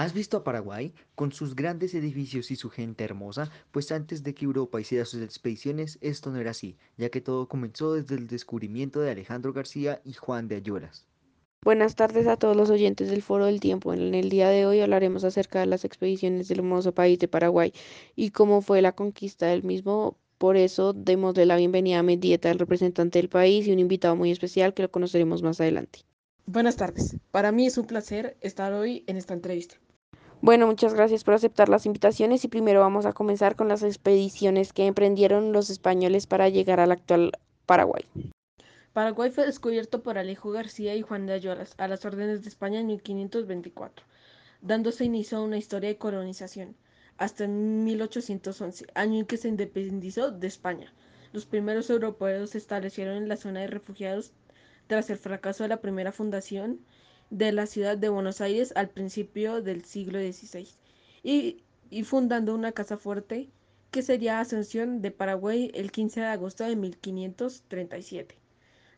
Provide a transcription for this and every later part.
¿Has visto a Paraguay? Con sus grandes edificios y su gente hermosa, pues antes de que Europa hiciera sus expediciones, esto no era así, ya que todo comenzó desde el descubrimiento de Alejandro García y Juan de Ayuelas. Buenas tardes a todos los oyentes del Foro del Tiempo. En el día de hoy hablaremos acerca de las expediciones del hermoso país de Paraguay y cómo fue la conquista del mismo. Por eso démosle la bienvenida a Mendieta, el representante del país, y un invitado muy especial que lo conoceremos más adelante. Buenas tardes. Para mí es un placer estar hoy en esta entrevista. Bueno, muchas gracias por aceptar las invitaciones y primero vamos a comenzar con las expediciones que emprendieron los españoles para llegar al actual Paraguay. Paraguay fue descubierto por Alejo García y Juan de Ayuelas a las órdenes de España en 1524, dándose inicio a una historia de colonización hasta 1811, año en que se independizó de España. Los primeros europeos se establecieron en la zona de refugiados tras el fracaso de la primera fundación de la ciudad de Buenos Aires al principio del siglo XVI y, fundando una casa fuerte que sería Asunción de Paraguay el 15 de agosto de 1537.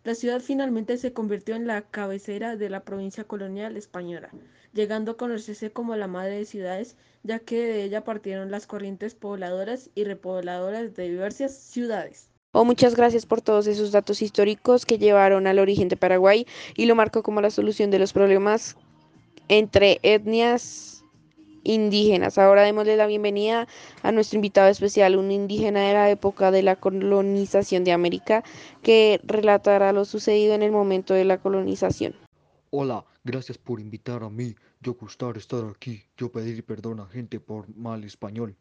La ciudad finalmente se convirtió en la cabecera de la provincia colonial española, llegando a conocerse como la madre de ciudades, ya que de ella partieron las corrientes pobladoras y repobladoras de diversas ciudades. Oh, muchas gracias por todos esos datos históricos que llevaron al origen de Paraguay y lo marcó como la solución de los problemas entre etnias indígenas. Ahora démosle la bienvenida a nuestro invitado especial, un indígena de la época de la colonización de América, que relatará lo sucedido en el momento de la colonización. Hola, gracias por invitar a mí. Yo gustar estar aquí. Yo pedir perdón a gente por mal español.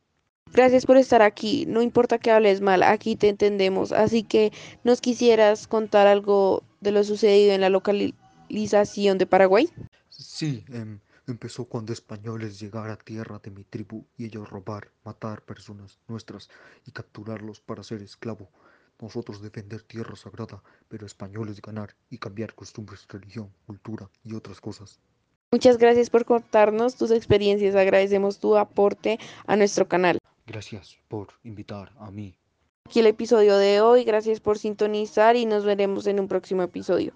Gracias por estar aquí. No importa que hables mal, aquí te entendemos. Así que nos quisieras contar algo de lo sucedido en la localización de Paraguay. Sí, em, empezó cuando españoles llegaron a tierra de mi tribu y ellos robar, matar personas nuestras y capturarlos para ser esclavo. Nosotros defender tierra sagrada, pero españoles ganar y cambiar costumbres, religión, cultura y otras cosas. Muchas gracias por contarnos tus experiencias. Agradecemos tu aporte a nuestro canal. Gracias por invitar a mí. Aquí el episodio de hoy. Gracias por sintonizar y nos veremos en un próximo episodio.